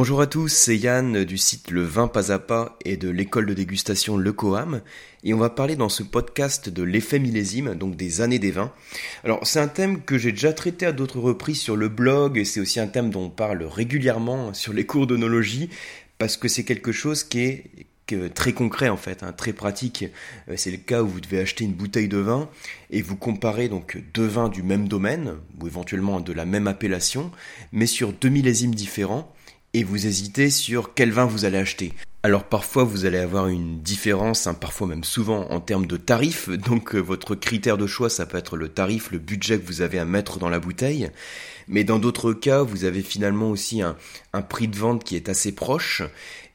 Bonjour à tous, c'est Yann du site Le Vin Pas à Pas et de l'école de dégustation Le Coam. Et on va parler dans ce podcast de l'effet millésime, donc des années des vins. Alors c'est un thème que j'ai déjà traité à d'autres reprises sur le blog et c'est aussi un thème dont on parle régulièrement sur les cours d'onologie parce que c'est quelque chose qui est très concret en fait, hein, très pratique. Euh, c'est le cas où vous devez acheter une bouteille de vin et vous comparez donc deux vins du même domaine ou éventuellement de la même appellation, mais sur deux millésimes différents et vous hésitez sur quel vin vous allez acheter. Alors parfois vous allez avoir une différence, hein, parfois même souvent en termes de tarif, donc euh, votre critère de choix ça peut être le tarif, le budget que vous avez à mettre dans la bouteille, mais dans d'autres cas vous avez finalement aussi un, prix de vente qui est assez proche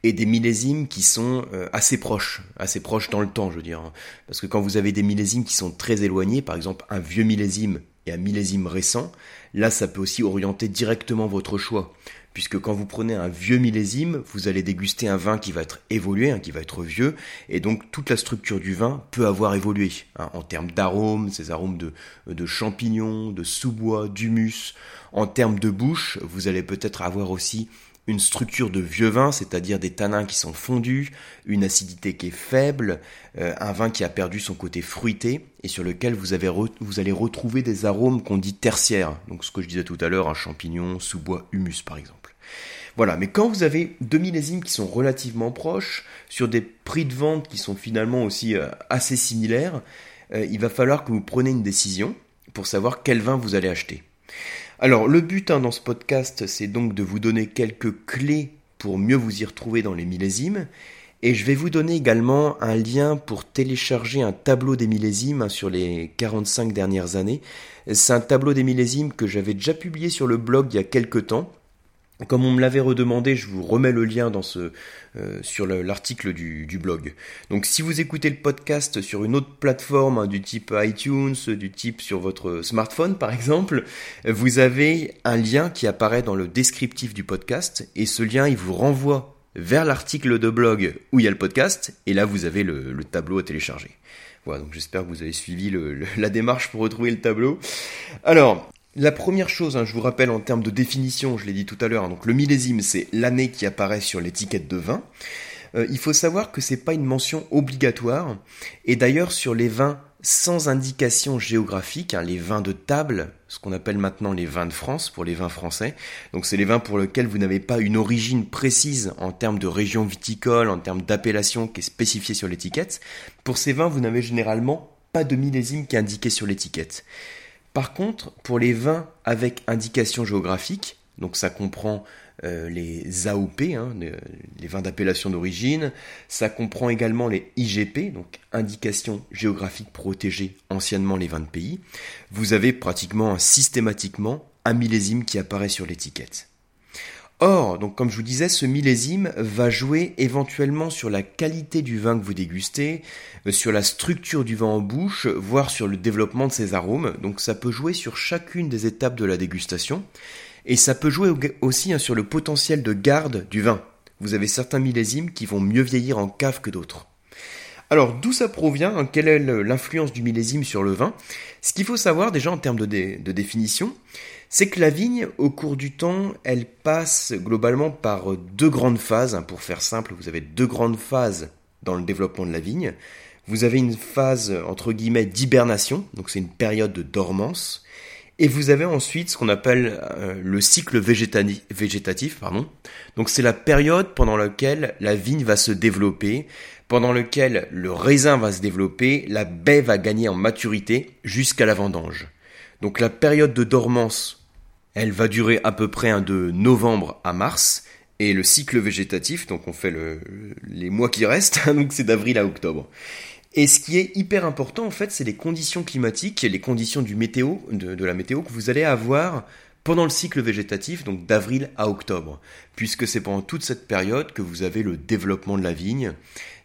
et des millésimes qui sont euh, assez proches, assez proches dans le temps je veux dire, parce que quand vous avez des millésimes qui sont très éloignés, par exemple un vieux millésime et un millésime récent, là ça peut aussi orienter directement votre choix puisque quand vous prenez un vieux millésime, vous allez déguster un vin qui va être évolué, hein, qui va être vieux, et donc toute la structure du vin peut avoir évolué hein, en termes d'arômes, ces arômes de, champignons, de sous-bois, d'humus. En termes de bouche, vous allez peut-être avoir aussi une structure de vieux vin, c'est-à-dire des tanins qui sont fondus, une acidité qui est faible, euh, un vin qui a perdu son côté fruité et sur lequel vous, avez vous allez retrouver des arômes qu'on dit tertiaires. Donc ce que je disais tout à l'heure, un champignon, sous-bois, humus par exemple. Voilà, mais quand vous avez deux millésimes qui sont relativement proches, sur des prix de vente qui sont finalement aussi euh, assez similaires, euh, il va falloir que vous preniez une décision pour savoir quel vin vous allez acheter. Alors le but hein, dans ce podcast, c'est donc de vous donner quelques clés pour mieux vous y retrouver dans les millésimes. Et je vais vous donner également un lien pour télécharger un tableau des millésimes hein, sur les 45 dernières années. C'est un tableau des millésimes que j'avais déjà publié sur le blog il y a quelques temps. Comme on me l'avait redemandé, je vous remets le lien dans ce, euh, sur l'article du, blog. Donc si vous écoutez le podcast sur une autre plateforme hein, du type iTunes, du type sur votre smartphone par exemple, vous avez un lien qui apparaît dans le descriptif du podcast et ce lien il vous renvoie vers l'article de blog où il y a le podcast et là vous avez le, le tableau à télécharger. Voilà, donc j'espère que vous avez suivi la démarche pour retrouver le tableau. Alors, la première chose, hein, je vous rappelle en termes de définition, je l'ai dit tout à l'heure, hein, donc le millésime c'est l'année qui apparaît sur l'étiquette de vin. Euh, il faut savoir que c'est pas une mention obligatoire, et d'ailleurs sur les vins sans indication géographique, hein, les vins de table, ce qu'on appelle maintenant les vins de France pour les vins français. Donc c'est les vins pour lesquels vous n'avez pas une origine précise en termes de région viticole, en termes d'appellation qui est spécifiée sur l'étiquette. Pour ces vins, vous n'avez généralement pas de millésime qui est indiqué sur l'étiquette. Par contre, pour les vins avec indication géographique, donc ça comprend euh, les AOP, hein, les vins d'appellation d'origine, ça comprend également les IGP, donc indication géographique protégée, anciennement les vins de pays, vous avez pratiquement systématiquement un millésime qui apparaît sur l'étiquette. Or, donc comme je vous disais, ce millésime va jouer éventuellement sur la qualité du vin que vous dégustez, euh, sur la structure du vin en bouche, voire sur le développement de ses arômes. Donc ça peut jouer sur chacune des étapes de la dégustation. Et ça peut jouer aussi hein, sur le potentiel de garde du vin. Vous avez certains millésimes qui vont mieux vieillir en cave que d'autres. Alors d'où ça provient hein, Quelle est l'influence du millésime sur le vin? Ce qu'il faut savoir déjà en termes de, de définition, c'est que la vigne, au cours du temps, elle passe globalement par deux grandes phases. Pour faire simple, vous avez deux grandes phases dans le développement de la vigne. Vous avez une phase, entre guillemets, d'hibernation, donc c'est une période de dormance. Et vous avez ensuite ce qu'on appelle euh, le cycle végétatif, pardon. Donc c'est la période pendant laquelle la vigne va se développer, pendant laquelle le raisin va se développer, la baie va gagner en maturité jusqu'à la vendange. Donc la période de dormance, elle va durer à peu près de novembre à mars. Et le cycle végétatif, donc on fait les mois qui restent, donc c'est d'avril à octobre. Et ce qui est hyper important en fait, c'est les conditions climatiques, les conditions du météo, de, la météo que vous allez avoir pendant le cycle végétatif, donc d'avril à octobre, puisque c'est pendant toute cette période que vous avez le développement de la vigne,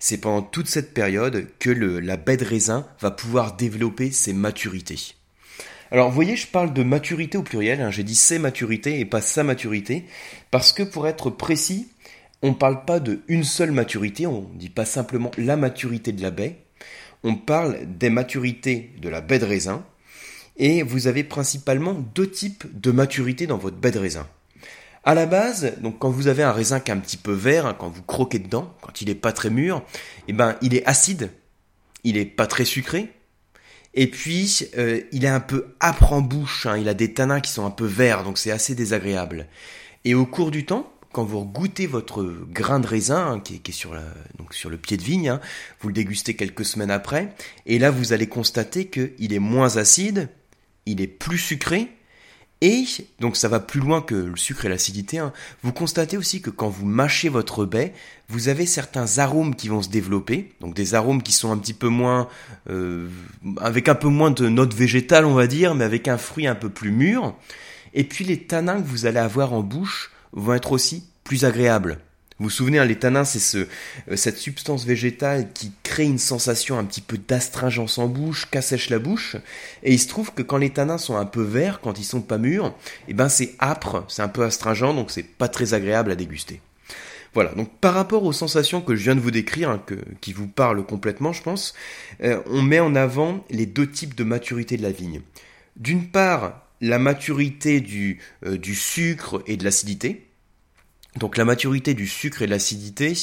c'est pendant toute cette période que la baie de raisin va pouvoir développer ses maturités. Alors, vous voyez, je parle de maturité au pluriel. Hein. J'ai dit ses maturités et pas sa maturité, parce que pour être précis, on ne parle pas de une seule maturité. On ne dit pas simplement la maturité de la baie. On parle des maturités de la baie de raisin. Et vous avez principalement deux types de maturité dans votre baie de raisin. À la base, donc quand vous avez un raisin qui est un petit peu vert, hein, quand vous croquez dedans, quand il est pas très mûr, eh ben il est acide, il est pas très sucré, et puis euh, il est un peu âpre en bouche, hein, il a des tanins qui sont un peu verts, donc c'est assez désagréable. Et au cours du temps, quand vous goûtez votre grain de raisin hein, qui, est, sur, le pied de vigne, vous le dégustez quelques semaines après, et là vous allez constater qu'il est moins acide, il est plus sucré, et donc ça va plus loin que le sucre et l'acidité. Hein. Vous constatez aussi que quand vous mâchez votre baie, vous avez certains arômes qui vont se développer. Donc des arômes qui sont un petit peu moins, euh, avec un peu moins de notes végétales, on va dire, mais avec un fruit un peu plus mûr. Et puis les tanins que vous allez avoir en bouche vont être aussi plus agréables. Vous vous souvenez, hein, les tanins, c'est ce, euh, cette substance végétale qui crée une sensation un petit peu d'astringence en bouche, qu'assèche la bouche. Et il se trouve que quand les tanins sont un peu verts, quand ils sont pas mûrs, eh ben c'est âpre, c'est un peu astringent, donc c'est pas très agréable à déguster. Voilà, donc par rapport aux sensations que je viens de vous décrire, hein, que, qui vous parlent complètement, je pense, euh, on met en avant les deux types de maturité de la vigne. D'une part, la maturité du, euh, du sucre et de l'acidité, donc la maturité du sucre et de l'acidité,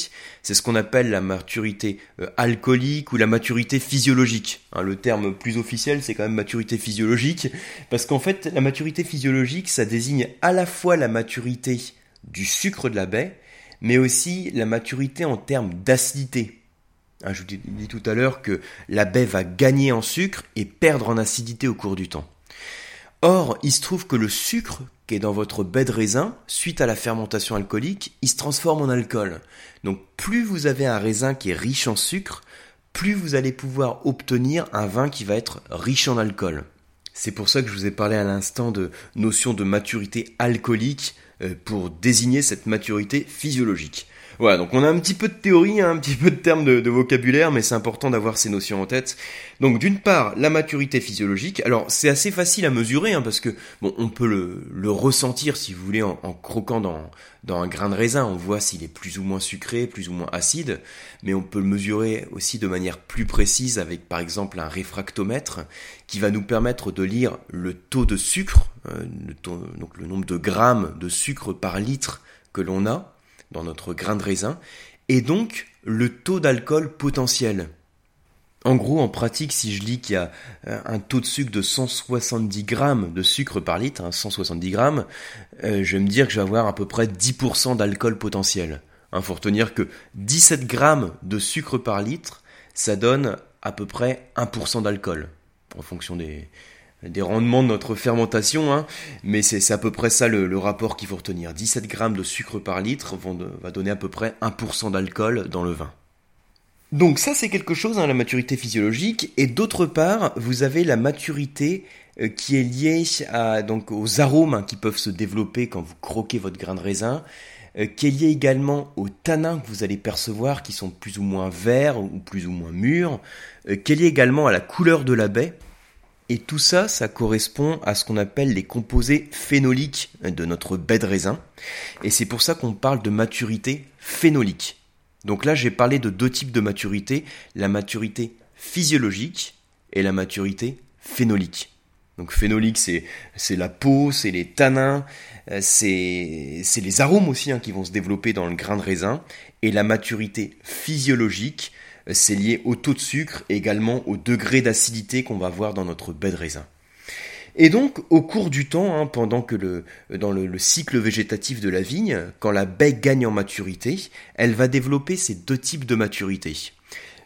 c'est ce qu'on appelle la maturité euh, alcoolique ou la maturité physiologique. Hein, le terme plus officiel, c'est quand même maturité physiologique, parce qu'en fait, la maturité physiologique, ça désigne à la fois la maturité du sucre de la baie, mais aussi la maturité en termes d'acidité. Hein, je vous dit tout à l'heure que la baie va gagner en sucre et perdre en acidité au cours du temps. Or, il se trouve que le sucre qui est dans votre baie de raisin, suite à la fermentation alcoolique, il se transforme en alcool. Donc plus vous avez un raisin qui est riche en sucre, plus vous allez pouvoir obtenir un vin qui va être riche en alcool. C'est pour ça que je vous ai parlé à l'instant de notion de maturité alcoolique euh, pour désigner cette maturité physiologique. Voilà, donc on a un petit peu de théorie, hein, un petit peu de termes de, vocabulaire, mais c'est important d'avoir ces notions en tête. Donc d'une part, la maturité physiologique. Alors c'est assez facile à mesurer, hein, parce que bon, on peut le, ressentir si vous voulez en, croquant dans, un grain de raisin. On voit s'il est plus ou moins sucré, plus ou moins acide, mais on peut le mesurer aussi de manière plus précise avec par exemple un réfractomètre qui va nous permettre de lire le taux de sucre, euh, donc le nombre de grammes de sucre par litre que l'on a dans notre grain de raisin, et donc le taux d'alcool potentiel. En gros, en pratique, si je lis qu'il y a euh, un taux de sucre de 170 grammes de sucre par litre, 170 hein, grammes, euh, je vais me dire que je vais avoir à peu près 10% d'alcool potentiel. Il faut retenir que 17 grammes de sucre par litre, ça donne à peu près 1% d'alcool, en fonction des, des rendements de notre fermentation, hein, mais c'est à peu près ça le, rapport qu'il faut retenir. 17 grammes de sucre par litre vont va donner à peu près 1% d'alcool dans le vin. Donc ça c'est quelque chose, hein, la maturité physiologique, et d'autre part, vous avez la maturité euh, qui est liée à, donc, aux arômes hein, qui peuvent se développer quand vous croquez votre grain de raisin, euh, qui est liée également aux tanins que vous allez percevoir, qui sont plus ou moins verts ou plus ou moins mûrs, euh, qui est liée également à la couleur de la baie, et tout ça, ça correspond à ce qu'on appelle les composés phénoliques de notre baie de raisin. Et c'est pour ça qu'on parle de maturité phénolique. Donc là, j'ai parlé de deux types de maturité, la maturité physiologique et la maturité phénolique. Donc phénolique, c'est, la peau, c'est les tanins, euh, c'est, c'est les arômes aussi hein, qui vont se développer dans le grain de raisin. Et la maturité physiologique, c'est lié au taux de sucre et également au degré d'acidité qu'on va voir dans notre baie de raisin. Et donc, au cours du temps, hein, pendant que le, dans le, cycle végétatif de la vigne, quand la baie gagne en maturité, elle va développer ces deux types de maturité.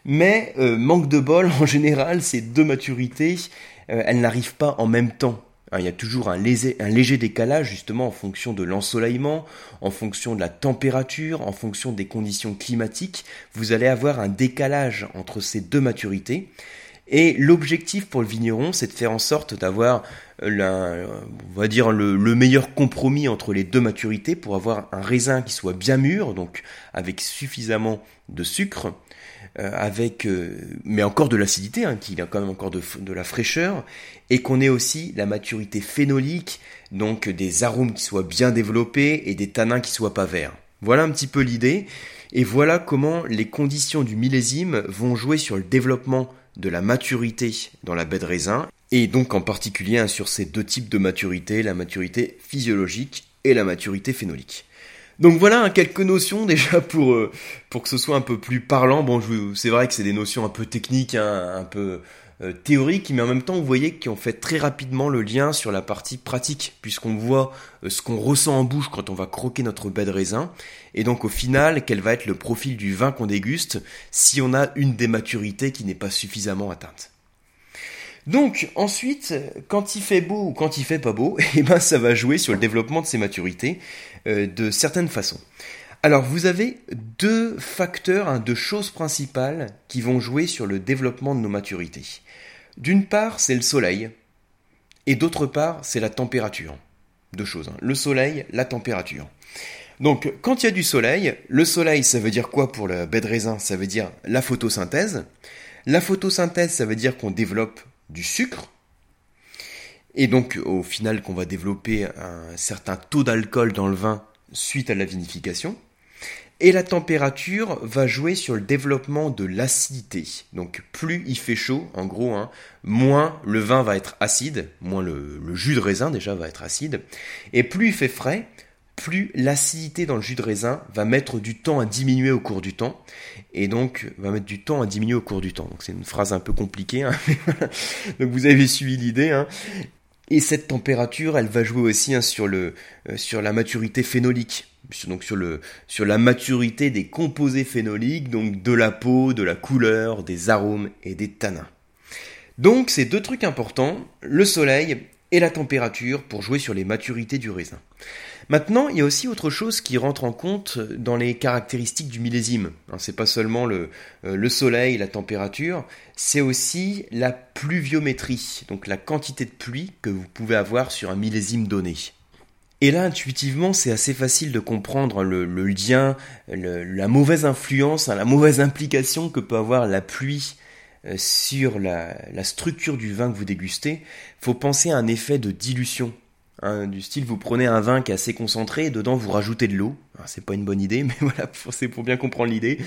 Mais, euh, manque de bol, en général, ces deux maturités, euh, elles n'arrivent pas en même temps. Hein, il y a toujours un léger, décalage justement en fonction de l'ensoleillement, en fonction de la température, en fonction des conditions climatiques. Vous allez avoir un décalage entre ces deux maturités. Et l'objectif pour le vigneron, c'est de faire en sorte d'avoir, on va dire, le, meilleur compromis entre les deux maturités pour avoir un raisin qui soit bien mûr, donc avec suffisamment de sucre, euh, avec, euh, mais encore de l'acidité, hein, qu'il a quand même encore de, de la fraîcheur, et qu'on ait aussi la maturité phénolique, donc des arômes qui soient bien développés et des tanins qui soient pas verts. Voilà un petit peu l'idée, et voilà comment les conditions du millésime vont jouer sur le développement de la maturité dans la baie de raisin, et donc en particulier sur ces deux types de maturité, la maturité physiologique et la maturité phénolique. Donc voilà hein, quelques notions déjà pour euh, pour que ce soit un peu plus parlant. Bon, c'est vrai que c'est des notions un peu techniques, hein, un peu euh, théoriques, mais en même temps, vous voyez qu'ils ont fait très rapidement le lien sur la partie pratique, puisqu'on voit euh, ce qu'on ressent en bouche quand on va croquer notre baie de raisin, et donc au final, quel va être le profil du vin qu'on déguste si on a une des maturités qui n'est pas suffisamment atteinte? Donc ensuite, quand il fait beau ou quand il fait pas beau, eh ben ça va jouer sur le développement de ces maturités euh, de certaines façons. Alors vous avez deux facteurs, hein, deux choses principales qui vont jouer sur le développement de nos maturités. D'une part, c'est le soleil, et d'autre part, c'est la température. Deux choses, hein. le soleil, la température. Donc quand il y a du soleil, le soleil ça veut dire quoi pour le baie de raisin? Ça veut dire la photosynthèse. La photosynthèse ça veut dire qu'on développe du sucre, et donc au final qu'on va développer un certain taux d'alcool dans le vin suite à la vinification. Et la température va jouer sur le développement de l'acidité. Donc plus il fait chaud, en gros, hein, moins le vin va être acide, moins le, jus de raisin déjà va être acide. Et plus il fait frais, plus l'acidité dans le jus de raisin va mettre du temps à diminuer au cours du temps, et donc va mettre du temps à diminuer au cours du temps. Donc c'est une phrase un peu compliquée, hein. donc vous avez suivi l'idée. Hein. Et cette température, elle va jouer aussi hein, euh, sur la maturité phénolique, donc sur, sur la maturité des composés phénoliques, donc de la peau, de la couleur, des arômes et des tanins. Donc c'est deux trucs importants, le soleil et la température pour jouer sur les maturités du raisin. Maintenant, il y a aussi autre chose qui rentre en compte dans les caractéristiques du millésime. Hein, c'est pas seulement le, euh, le soleil, la température, c'est aussi la pluviométrie, donc la quantité de pluie que vous pouvez avoir sur un millésime donné. Et là, intuitivement, c'est assez facile de comprendre le, lien, la mauvaise influence, hein, la mauvaise implication que peut avoir la pluie sur la, la, structure du vin que vous dégustez. Faut penser à un effet de dilution. Hein, du style, vous prenez un vin qui est assez concentré, et dedans vous rajoutez de l'eau. C'est pas une bonne idée, mais voilà, c'est pour bien comprendre l'idée.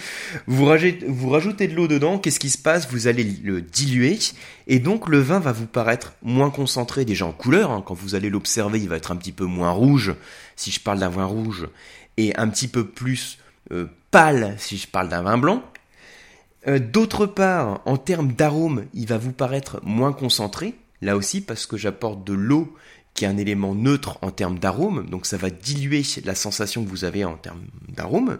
Vous, vous rajoutez de l'eau dedans, qu'est-ce qui se passe? Vous allez le diluer, et donc le vin va vous paraître moins concentré déjà en couleur. Hein. Quand vous allez l'observer, il va être un petit peu moins rouge, si je parle d'un vin rouge, et un petit peu plus euh, pâle, si je parle d'un vin blanc. Euh, d'autre part, en termes d'arôme, il va vous paraître moins concentré, là aussi parce que j'apporte de l'eau qui est un élément neutre en termes d'arôme, donc ça va diluer la sensation que vous avez en termes d'arôme.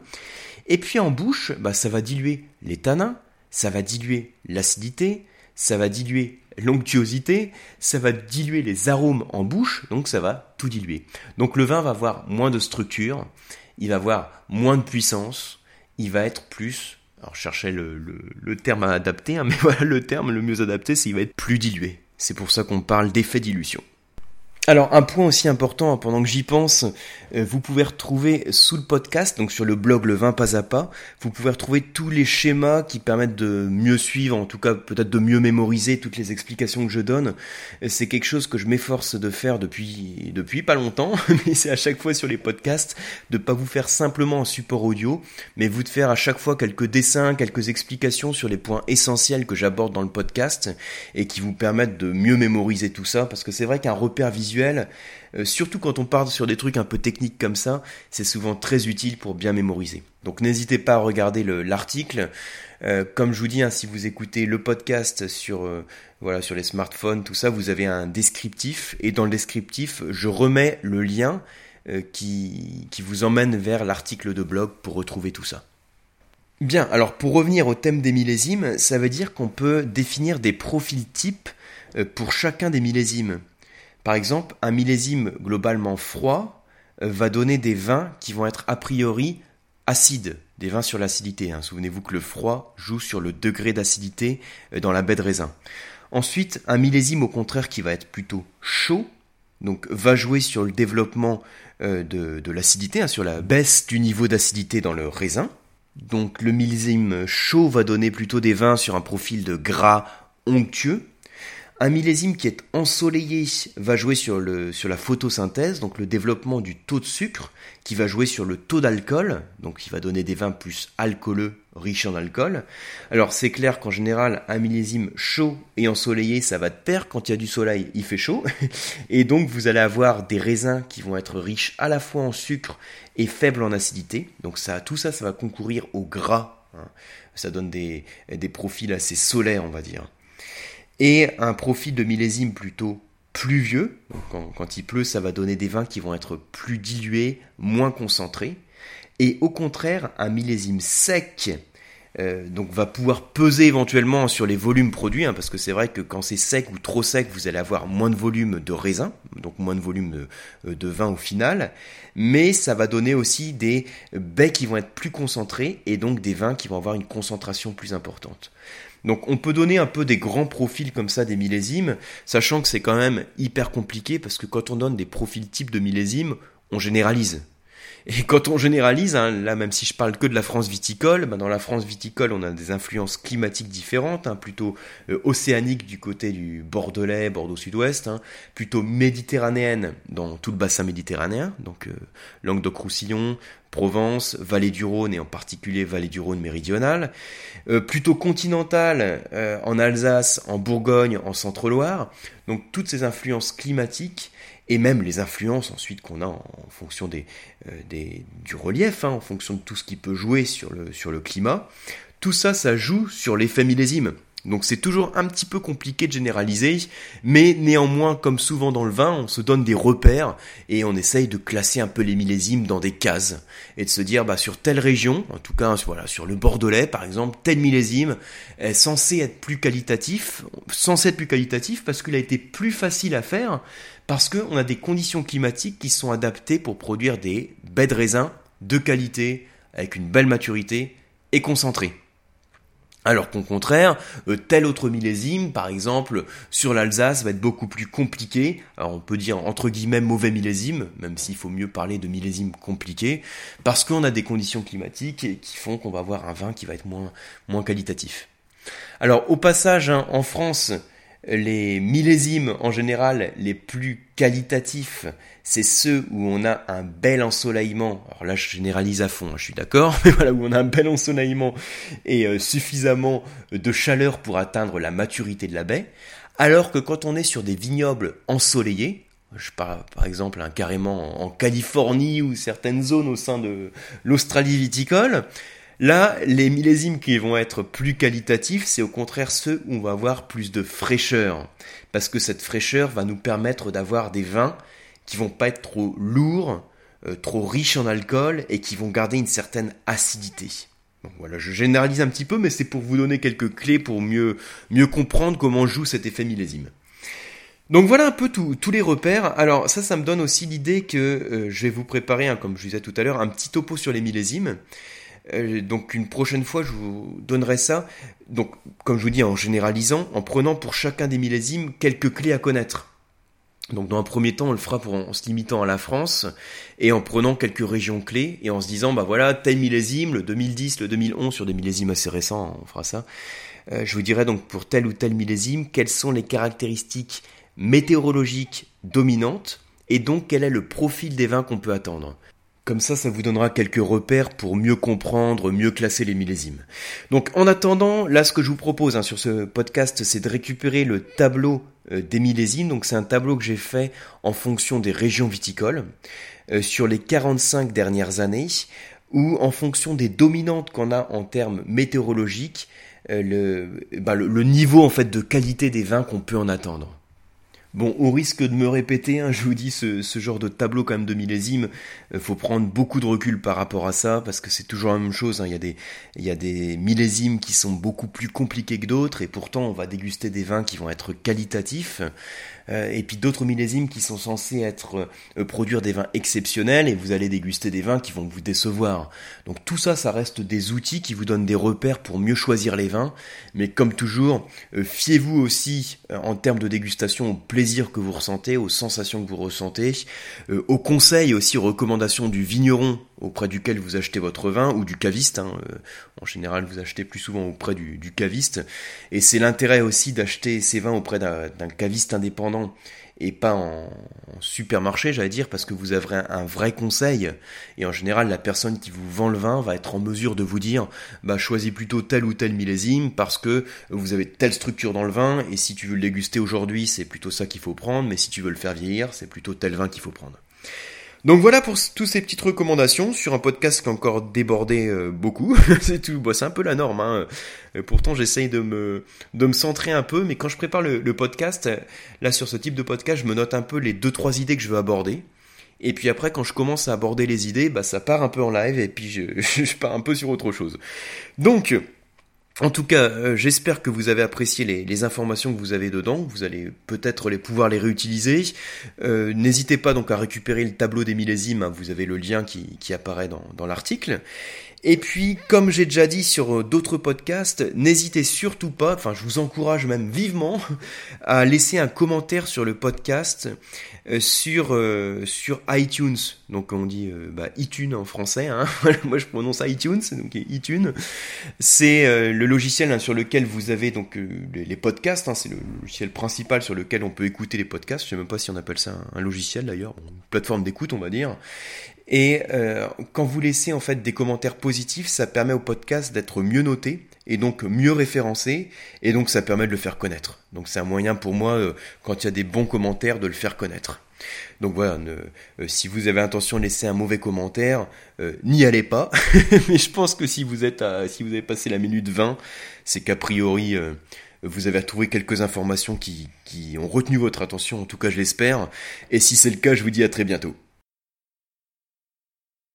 Et puis en bouche, bah, ça va diluer les tanins, ça va diluer l'acidité, ça va diluer l'onctuosité, ça va diluer les arômes en bouche, donc ça va tout diluer. Donc le vin va avoir moins de structure, il va avoir moins de puissance, il va être plus, alors je cherchais le, terme à adapter, hein, mais voilà le terme le mieux adapté, c'est qu'il va être plus dilué. C'est pour ça qu'on parle d'effet dilution. Alors un point aussi important pendant que j'y pense, euh, vous pouvez retrouver sous le podcast, donc sur le blog Le Vin Pas à Pas, vous pouvez retrouver tous les schémas qui permettent de mieux suivre, en tout cas peut-être de mieux mémoriser toutes les explications que je donne. C'est quelque chose que je m'efforce de faire depuis depuis pas longtemps, mais c'est à chaque fois sur les podcasts de pas vous faire simplement un support audio, mais vous de faire à chaque fois quelques dessins, quelques explications sur les points essentiels que j'aborde dans le podcast et qui vous permettent de mieux mémoriser tout ça, parce que c'est vrai qu'un repère visuel euh, surtout quand on part sur des trucs un peu techniques comme ça, c'est souvent très utile pour bien mémoriser. Donc n'hésitez pas à regarder l'article. Euh, comme je vous dis, hein, si vous écoutez le podcast sur euh, voilà sur les smartphones, tout ça, vous avez un descriptif et dans le descriptif, je remets le lien qui, qui vous emmène vers l'article de blog pour retrouver tout ça. Bien, alors pour revenir au thème des millésimes, ça veut dire qu'on peut définir des profils types pour chacun des millésimes. Par exemple, un millésime globalement froid euh, va donner des vins qui vont être a priori acides, des vins sur l'acidité. Hein. Souvenez-vous que le froid joue sur le degré d'acidité euh, dans la baie de raisin. Ensuite, un millésime au contraire qui va être plutôt chaud, donc va jouer sur le développement euh, de, l'acidité, hein, sur la baisse du niveau d'acidité dans le raisin. Donc le millésime chaud va donner plutôt des vins sur un profil de gras onctueux, Un millésime qui est ensoleillé va jouer sur, le, sur la photosynthèse, donc le développement du taux de sucre, qui va jouer sur le taux d'alcool, donc qui va donner des vins plus alcooleux, riches en alcool. Alors c'est clair qu'en général, un millésime chaud et ensoleillé, ça va de pair. Quand il y a du soleil, il fait chaud. Et donc vous allez avoir des raisins qui vont être riches à la fois en sucre et faibles en acidité. Donc ça, tout ça, ça va concourir au gras. Hein. Ça donne des, des profils assez solaires, on va dire et un profil de millésime plutôt pluvieux. quand, il pleut, ça va donner des vins qui vont être plus dilués, moins concentrés. Et au contraire, un millésime sec euh, donc va pouvoir peser éventuellement sur les volumes produits, hein, parce que c'est vrai que quand c'est sec ou trop sec, vous allez avoir moins de volume de raisin, donc moins de volume de, euh, de, vin au final, mais ça va donner aussi des baies qui vont être plus concentrés et donc des vins qui vont avoir une concentration plus importante. Donc on peut donner un peu des grands profils comme ça des millésimes, sachant que c'est quand même hyper compliqué parce que quand on donne des profils types de millésimes, on généralise. Et quand on généralise, hein, là même si je parle que de la France viticole, ben dans la France viticole on a des influences climatiques différentes, hein, plutôt euh, océaniques du côté du Bordelais, Bordeaux Sud-Ouest, hein, plutôt méditerranéenne dans tout le bassin méditerranéen, donc euh, Languedoc-Roussillon, Provence, Vallée du Rhône et en particulier Vallée du Rhône méridionale, euh, plutôt continentale en Alsace, en Bourgogne, en Centre-Loire, donc toutes ces influences climatiques et même les influences ensuite qu'on a en, fonction euh, du relief, hein, en fonction de tout ce qui peut jouer sur le, sur le climat. Tout ça, ça joue sur l'effet millésime. Donc c'est toujours un petit peu compliqué de généraliser, mais néanmoins, comme souvent dans le vin, on se donne des repères et on essaye de classer un peu les millésimes dans des cases et de se dire bah sur telle région, en tout cas voilà sur le Bordelais par exemple, tel millésime est censé être plus qualitatif, censé être plus qualitatif parce qu'il a été plus facile à faire parce qu'on a des conditions climatiques qui sont adaptées pour produire des baies de raisin de qualité avec une belle maturité et concentrée. Alors qu'au contraire, euh, tel autre millésime, par exemple, sur l'Alsace, va être beaucoup plus compliqué. Alors on peut dire entre guillemets mauvais millésime, même s'il faut mieux parler de millésime compliqué, parce qu'on a des conditions climatiques qui font qu'on va avoir un vin qui va être moins, moins qualitatif. Alors au passage, hein, en France, les millésimes en général les plus qualitatifs, c'est ceux où on a un bel ensoleillement. Alors là, je généralise à fond, hein, je suis d'accord, mais voilà, où on a un bel ensoleillement et euh, suffisamment de chaleur pour atteindre la maturité de la baie. Alors que quand on est sur des vignobles ensoleillés, je parle par exemple hein, carrément en Californie ou certaines zones au sein de l'Australie viticole, Là, les millésimes qui vont être plus qualitatifs, c'est au contraire ceux où on va avoir plus de fraîcheur. Parce que cette fraîcheur va nous permettre d'avoir des vins qui vont pas être trop lourds, euh, trop riches en alcool et qui vont garder une certaine acidité. voilà, je généralise un petit peu, mais c'est pour vous donner quelques clés pour mieux, mieux comprendre comment joue cet effet millésime. Donc voilà un peu tous les repères. Alors ça, ça me donne aussi l'idée que euh, je vais vous préparer, hein, comme je vous disais tout à l'heure, un petit topo sur les millésimes. Euh, donc une prochaine fois, je vous donnerai ça. Donc, comme je vous dis, en généralisant, en prenant pour chacun des millésimes quelques clés à connaître. Donc dans un premier temps, on le fera pour, en se limitant à la France et en prenant quelques régions clés et en se disant, bah voilà, tel millésime, le 2010, le 2011, sur des millésimes assez récents, on fera ça. Euh, je vous dirai donc pour tel ou tel millésime, quelles sont les caractéristiques météorologiques dominantes et donc quel est le profil des vins qu'on peut attendre? Comme ça, ça vous donnera quelques repères pour mieux comprendre, mieux classer les millésimes. Donc en attendant, là ce que je vous propose hein, sur ce podcast, c'est de récupérer le tableau euh, des millésimes. Donc c'est un tableau que j'ai fait en fonction des régions viticoles euh, sur les 45 dernières années ou en fonction des dominantes qu'on a en termes météorologiques, euh, bah, le, le niveau en fait de qualité des vins qu'on peut en attendre. Bon, au risque de me répéter, hein, je vous dis, ce, genre de tableau quand même de millésime, euh, faut prendre beaucoup de recul par rapport à ça, parce que c'est toujours la même chose. Hein. Il y a des millésimes qui sont beaucoup plus compliqués que d'autres, et pourtant on va déguster des vins qui vont être qualitatifs. Euh, et puis d'autres millésimes qui sont censés être euh, produire des vins exceptionnels et vous allez déguster des vins qui vont vous décevoir. Donc tout ça, ça reste des outils qui vous donnent des repères pour mieux choisir les vins. Mais comme toujours, euh, fiez-vous aussi en termes de dégustation au plaisir que vous ressentez, aux sensations que vous ressentez, aux conseils aussi aux recommandations du vigneron auprès duquel vous achetez votre vin ou du caviste. Hein, euh, en général, vous achetez plus souvent auprès du, caviste. Et c'est l'intérêt aussi d'acheter ces vins auprès d'un caviste indépendant et pas en, supermarché, j'allais dire, parce que vous avez un, vrai conseil. Et en général, la personne qui vous vend le vin va être en mesure de vous dire, bah, choisis plutôt tel ou tel millésime parce que vous avez telle structure dans le vin et si tu veux le déguster aujourd'hui, c'est plutôt ça qu'il faut prendre, mais si tu veux le faire vieillir, c'est plutôt tel vin qu'il faut prendre. Donc voilà pour toutes ces petites recommandations sur un podcast qui a encore débordé euh, beaucoup. c'est tout, c'est un peu la norme. Hein. Euh, pourtant j'essaye de me de me centrer un peu, mais quand je prépare le, podcast, là sur ce type de podcast, je me note un peu les deux trois idées que je veux aborder. Et puis après, quand je commence à aborder les idées, bah ça part un peu en live et puis je, je pars un peu sur autre chose. Donc en tout cas, euh, j'espère que vous avez apprécié les, informations que vous avez dedans. Vous allez peut-être les pouvoir les réutiliser. Euh, n'hésitez pas donc à récupérer le tableau des millésimes. Vous avez le lien qui, apparaît dans l'article. Et puis, comme j'ai déjà dit sur euh, d'autres podcasts, n'hésitez surtout pas, enfin je vous encourage même vivement à laisser un commentaire sur le podcast euh, sur euh, sur iTunes. Donc on dit bah, iTunes en français. Hein. Moi je prononce iTunes, donc iTunes. C'est le logiciel hein, sur lequel vous avez donc les, podcasts. Hein. C'est le logiciel principal sur lequel on peut écouter les podcasts. Je sais même pas si on appelle ça un, logiciel d'ailleurs, une plateforme d'écoute on va dire. Et euh, quand vous laissez en fait des commentaires positifs, ça permet au podcast d'être mieux noté et donc mieux référencé et donc ça permet de le faire connaître. Donc c'est un moyen pour moi euh, quand il y a des bons commentaires de le faire connaître. Donc voilà, euh, si vous avez intention de laisser un mauvais commentaire, n'y allez pas. Mais je pense que si vous êtes à, si vous avez passé la minute 20, c'est qu'a priori vous avez trouvé quelques informations qui, qui ont retenu votre attention, en tout cas je l'espère. Et si c'est le cas, je vous dis à très bientôt.